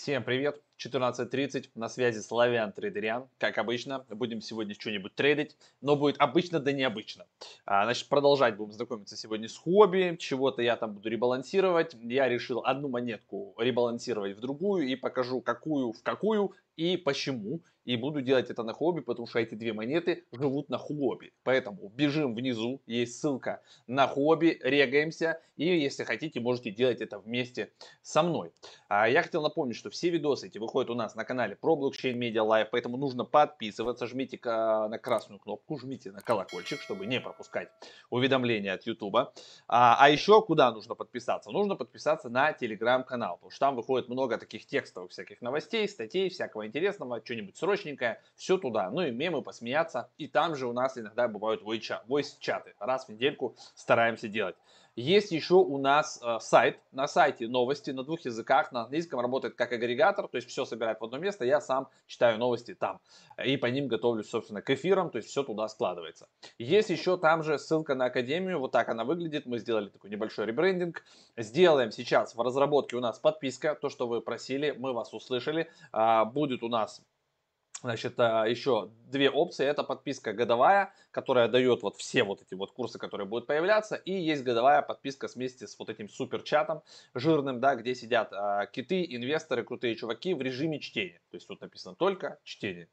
Всем привет! 14.30, на связи Славян Трейдерян. Как обычно, будем сегодня что-нибудь трейдить, но будет обычно да необычно. А, значит, продолжать будем знакомиться сегодня с хобби, чего-то я там буду ребалансировать. Я решил одну монетку ребалансировать в другую и покажу, какую в какую и почему. И буду делать это на хобби, потому что эти две монеты живут на хобби. Поэтому бежим внизу, есть ссылка на хобби, регаемся. И если хотите, можете делать это вместе со мной. А я хотел напомнить, что все видосы эти выходят у нас на канале про блокчейн Media Live, поэтому нужно подписываться, жмите на красную кнопку, жмите на колокольчик, чтобы не пропускать уведомления от YouTube. А, а еще куда нужно подписаться? Нужно подписаться на телеграм-канал, потому что там выходит много таких текстовых всяких новостей, статей, всякого интересного, что-нибудь срочненькое, все туда. Ну и мемы, посмеяться. И там же у нас иногда бывают voice-чаты. Раз в недельку стараемся делать. Есть еще у нас э, сайт. На сайте новости на двух языках. На английском работает как агрегатор, то есть все собирает в одно место. Я сам читаю новости там. И по ним готовлюсь, собственно, к эфирам, то есть все туда складывается. Есть еще там же ссылка на академию. Вот так она выглядит. Мы сделали такой небольшой ребрендинг. Сделаем сейчас в разработке у нас подписка. То, что вы просили, мы вас услышали. А, будет у нас Значит, а, еще две опции. Это подписка годовая, которая дает вот все вот эти вот курсы, которые будут появляться. И есть годовая подписка вместе с вот этим супер чатом жирным, да, где сидят а, киты, инвесторы, крутые чуваки в режиме чтения. То есть тут написано только чтение.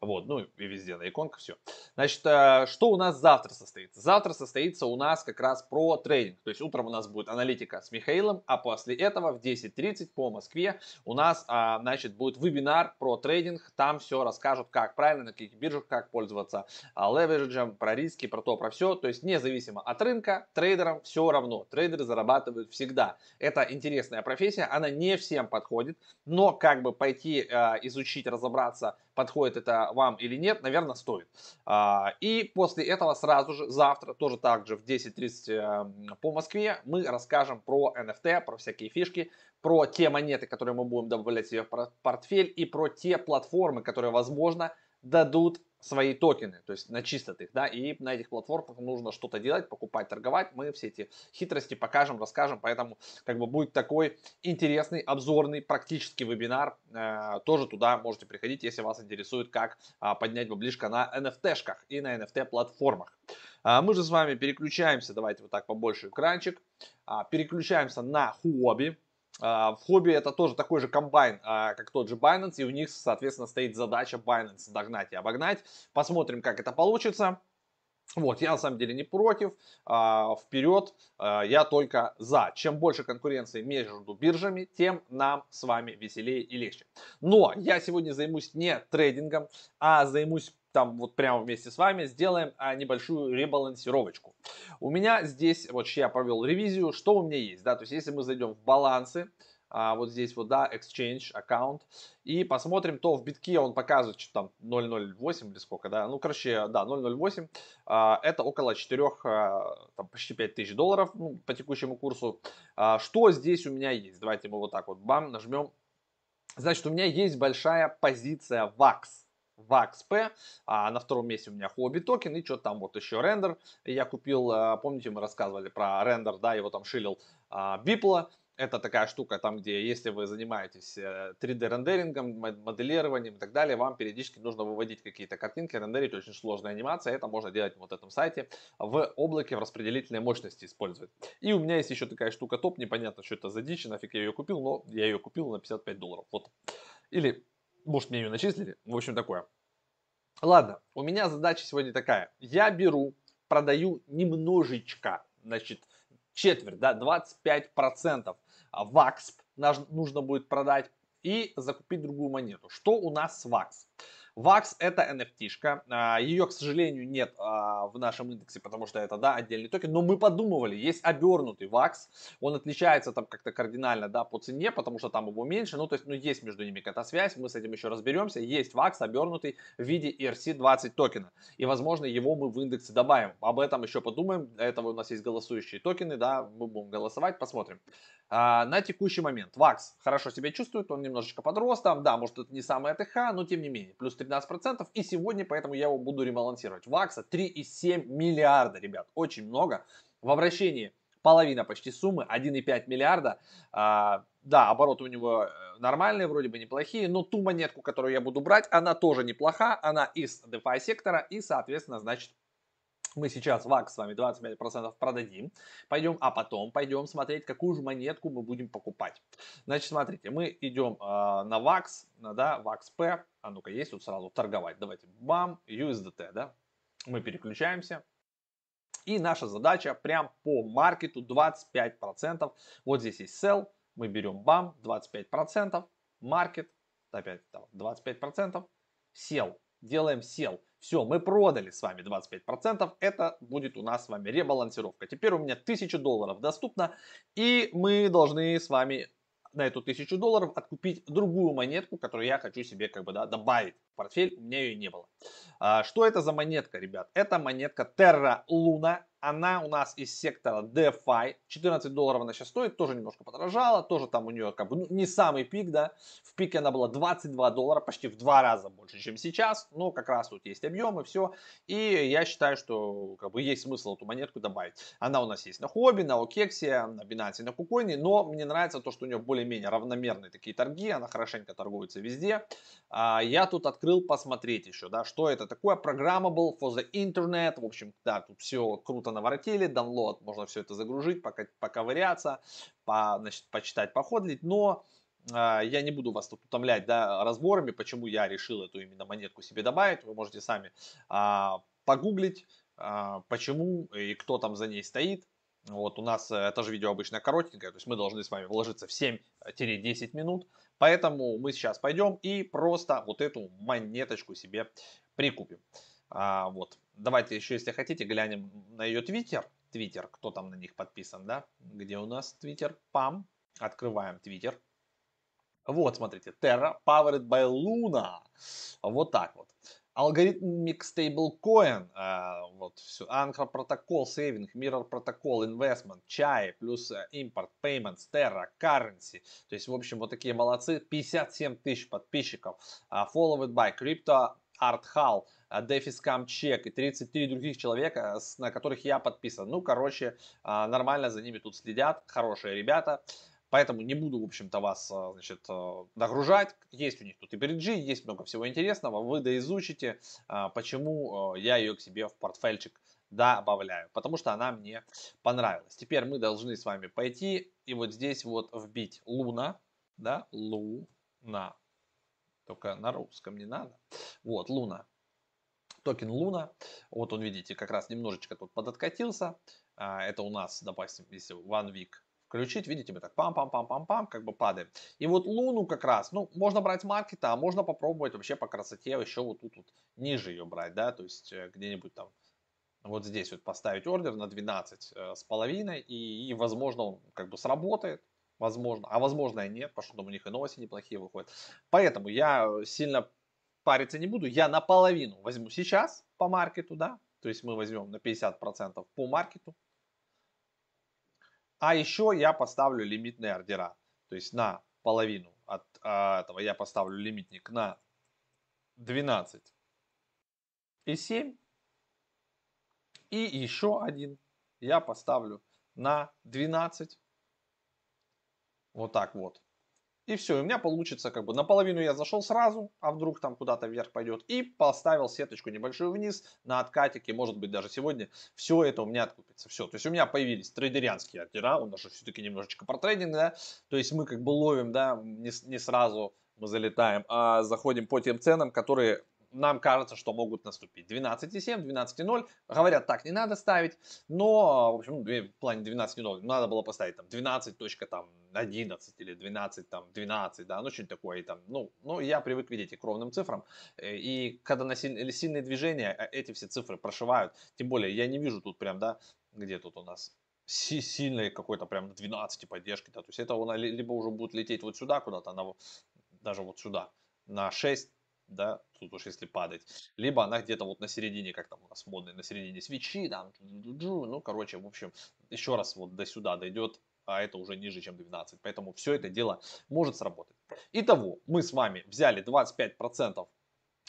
Вот, ну и везде на иконках все. Значит, а, что у нас завтра состоится? Завтра состоится у нас как раз про трейдинг. То есть утром у нас будет аналитика с Михаилом, а после этого в 10.30 по Москве у нас, а, значит, будет вебинар про трейдинг. Там все расскажут, как правильно, на каких биржах, как пользоваться а, левериджем, про риски, про то, про все. То есть независимо от рынка, трейдерам все равно. Трейдеры зарабатывают всегда. Это интересная профессия, она не всем подходит, но как бы пойти э, изучить, разобраться, подходит это вам или нет, наверное, стоит. А, и после этого сразу же, завтра, тоже так же в 10.30 э, по Москве, мы расскажем про NFT, про всякие фишки, про те монеты, которые мы будем добавлять себе в портфель и про те платформы, которые, возможно, дадут свои токены, то есть на чистотых, да, и на этих платформах нужно что-то делать, покупать, торговать, мы все эти хитрости покажем, расскажем, поэтому как бы будет такой интересный, обзорный, практический вебинар, э, тоже туда можете приходить, если вас интересует, как э, поднять баблишко на NFT-шках и на NFT-платформах. А мы же с вами переключаемся, давайте вот так побольше экранчик, а, переключаемся на а, в хобби это тоже такой же комбайн, а, как тот же Binance, и у них, соответственно, стоит задача Binance догнать и обогнать. Посмотрим, как это получится. Вот, я на самом деле не против, а, вперед, я только за. Чем больше конкуренции между биржами, тем нам с вами веселее и легче. Но я сегодня займусь не трейдингом, а займусь там вот прямо вместе с вами сделаем а, небольшую ребалансировочку. У меня здесь, вот я провел ревизию, что у меня есть, да, то есть если мы зайдем в балансы, а, вот здесь вот, да, exchange аккаунт, и посмотрим, то в битке он показывает, что там 0.08 или сколько, да, ну, короче, да, 0.08, а, это около 4, а, там, почти 5 тысяч долларов, ну, по текущему курсу. А, что здесь у меня есть? Давайте мы вот так вот, бам, нажмем. Значит, у меня есть большая позиция VAX, VAXP, а на втором месте у меня Hobby токен и что-то там вот еще рендер. Я купил, а, помните, мы рассказывали про рендер, да, его там шилил Бипла. Это такая штука, там, где если вы занимаетесь 3D э, моделированием и так далее, вам периодически нужно выводить какие-то картинки, рендерить очень сложная анимация. Это можно делать вот этом сайте в облаке в распределительной мощности использовать. И у меня есть еще такая штука топ, непонятно, что это за дичь, нафиг я ее купил, но я ее купил на 55 долларов. Вот. Или может, мне ее начислили? В общем, такое. Ладно, у меня задача сегодня такая. Я беру, продаю немножечко, значит, четверть, да, 25% ВАКС нужно будет продать и закупить другую монету. Что у нас с ВАКС? VAX это NFT-шка, а, ее, к сожалению, нет а, в нашем индексе, потому что это, да, отдельный токен, но мы подумывали, есть обернутый VAX, он отличается там как-то кардинально, да, по цене, потому что там его меньше, ну, то есть, ну, есть между ними какая-то связь, мы с этим еще разберемся, есть VAX обернутый в виде ERC-20 токена, и, возможно, его мы в индексе добавим, об этом еще подумаем, для этого у нас есть голосующие токены, да, мы будем голосовать, посмотрим. А, на текущий момент VAX хорошо себя чувствует, он немножечко подрос там, да, может это не самый АТХ, но тем не менее, плюс 13%. И сегодня поэтому я его буду ребалансировать. Вакса 3,7 миллиарда, ребят. Очень много. В обращении половина почти суммы, 1,5 миллиарда. А, да, обороты у него э, нормальные, вроде бы неплохие, но ту монетку, которую я буду брать, она тоже неплоха, она из DeFi сектора и, соответственно, значит, мы сейчас VAX с вами 25% продадим, пойдем, а потом пойдем смотреть, какую же монетку мы будем покупать. Значит, смотрите, мы идем э, на VAX, да, VAXP, а ну-ка, есть тут сразу торговать, давайте, бам, USDT, да, мы переключаемся, и наша задача прям по маркету 25%, вот здесь есть sell, мы берем бам, 25%, маркет, опять 25%, сел, делаем сел. Все, мы продали с вами 25%, это будет у нас с вами ребалансировка. Теперь у меня 1000 долларов доступно, и мы должны с вами на эту 1000 долларов откупить другую монетку, которую я хочу себе как бы да, добавить портфель, у меня ее не было. А, что это за монетка, ребят? Это монетка Terra Luna она у нас из сектора DeFi. 14 долларов она сейчас стоит, тоже немножко подорожала, тоже там у нее как бы ну, не самый пик, да. В пике она была 22 доллара, почти в два раза больше, чем сейчас. Но как раз тут есть объем и все. И я считаю, что как бы есть смысл эту монетку добавить. Она у нас есть на Хобби, на Окексе, на Binance, на Кукоине. Но мне нравится то, что у нее более-менее равномерные такие торги. Она хорошенько торгуется везде. А, я тут открыл посмотреть еще, да, что это такое. Был for the internet. В общем, да, тут все круто наворотили, download, можно все это загружить, пока, поковыряться, по, значит, почитать, походлить, но э, я не буду вас тут утомлять да, разборами, почему я решил эту именно монетку себе добавить, вы можете сами э, погуглить, э, почему и кто там за ней стоит, вот у нас это же видео обычно коротенькое, то есть мы должны с вами вложиться в 7-10 минут. Поэтому мы сейчас пойдем и просто вот эту монеточку себе прикупим. А, вот. Давайте еще, если хотите, глянем на ее твиттер. Твиттер, кто там на них подписан, да? Где у нас твиттер? Пам. Открываем твиттер. Вот, смотрите, Terra powered by Luna. Вот так вот. Algorithmic Stablecoin, э, вот все, Anchor Protocol Saving, Mirror Protocol Investment, Chai, плюс э, Import Payments, Terra, Currency. То есть, в общем, вот такие молодцы. 57 тысяч подписчиков. Uh, followed by Crypto Art Hall, Дефис Камчек и 33 других человека, на которых я подписан. Ну, короче, а, нормально за ними тут следят, хорошие ребята. Поэтому не буду, в общем-то, вас, а, значит, а, нагружать. Есть у них тут и бриджи, есть много всего интересного. Вы доизучите, почему я ее к себе в портфельчик добавляю. Потому что она мне понравилась. Теперь мы должны с вами пойти и вот здесь вот вбить Луна. Да, Луна. Только на русском не надо. Вот, Луна токен Луна. Вот он, видите, как раз немножечко тут подоткатился. А, это у нас, допустим, если One Week включить, видите, мы так пам-пам-пам-пам-пам, как бы падаем. И вот Луну как раз, ну, можно брать маркета, а можно попробовать вообще по красоте еще вот тут вот ниже ее брать, да, то есть э, где-нибудь там вот здесь вот поставить ордер на 12 э, с половиной, и, и возможно он как бы сработает, возможно, а возможно и нет, потому что там у них и новости неплохие выходят. Поэтому я сильно париться не буду, я наполовину возьму сейчас по маркету, да, то есть мы возьмем на 50% по маркету, а еще я поставлю лимитные ордера, то есть на половину от а, этого я поставлю лимитник на 12 и 7, и еще один я поставлю на 12, вот так вот, и все, и у меня получится как бы наполовину я зашел сразу, а вдруг там куда-то вверх пойдет. И поставил сеточку небольшую вниз на откатике, может быть даже сегодня все это у меня откупится. Все, то есть у меня появились трейдерианские ордера, у нас же все-таки немножечко про трейдинг, да. То есть мы как бы ловим, да, не, не сразу мы залетаем, а заходим по тем ценам, которые нам кажется, что могут наступить. 12,7, 12,0. Говорят, так не надо ставить. Но, в общем, в плане 12,0 надо было поставить там 12.11 или 12, там, 12, да, ну, что-нибудь такое. Там, ну, ну, я привык видеть к ровным цифрам. Э, и когда на силь, сильные движения, э, эти все цифры прошивают. Тем более, я не вижу тут прям, да, где тут у нас сильной какой-то прям 12 поддержки. Да, то есть это она либо уже будет лететь вот сюда куда-то, даже вот сюда, на 6, да, тут уж если падать, либо она где-то вот на середине, как там у нас модные, на середине свечи, там, ну, короче, в общем, еще раз вот до сюда дойдет, а это уже ниже, чем 12, поэтому все это дело может сработать. Итого, мы с вами взяли 25%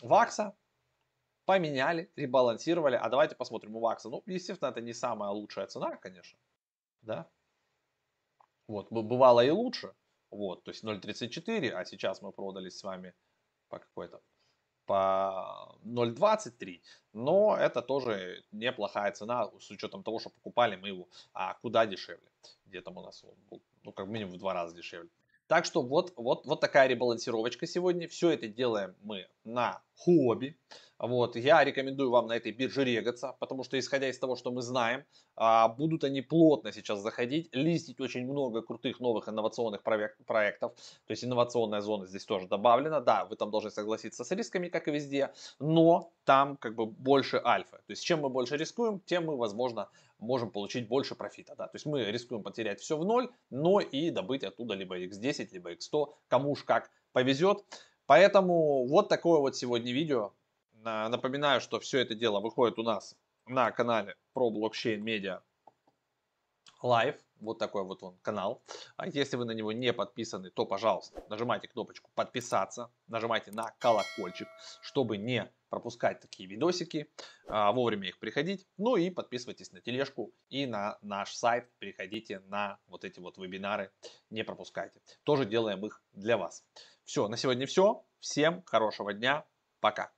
вакса, поменяли, ребалансировали, а давайте посмотрим у вакса, ну, естественно, это не самая лучшая цена, конечно, да? Вот, бывало и лучше, вот, то есть 0.34, а сейчас мы продались с вами по какой-то по 0.23, но это тоже неплохая цена с учетом того, что покупали мы его а куда дешевле. Где там у нас он был, ну как минимум в два раза дешевле. Так что вот, вот, вот такая ребалансировочка сегодня. Все это делаем мы на хобби. Вот, я рекомендую вам на этой бирже регаться, потому что исходя из того, что мы знаем, а, будут они плотно сейчас заходить, листить очень много крутых новых инновационных проектов, то есть инновационная зона здесь тоже добавлена, да, вы там должны согласиться с рисками, как и везде, но там как бы больше альфа, то есть чем мы больше рискуем, тем мы, возможно, можем получить больше профита, да, то есть мы рискуем потерять все в ноль, но и добыть оттуда либо x10, либо x100, кому уж как повезет, поэтому вот такое вот сегодня видео, Напоминаю, что все это дело выходит у нас на канале про блокчейн медиа Live. Вот такой вот он канал. А если вы на него не подписаны, то, пожалуйста, нажимайте кнопочку подписаться, нажимайте на колокольчик, чтобы не пропускать такие видосики, а, вовремя их приходить. Ну и подписывайтесь на тележку и на наш сайт. Переходите на вот эти вот вебинары, не пропускайте. Тоже делаем их для вас. Все, на сегодня все. Всем хорошего дня. Пока.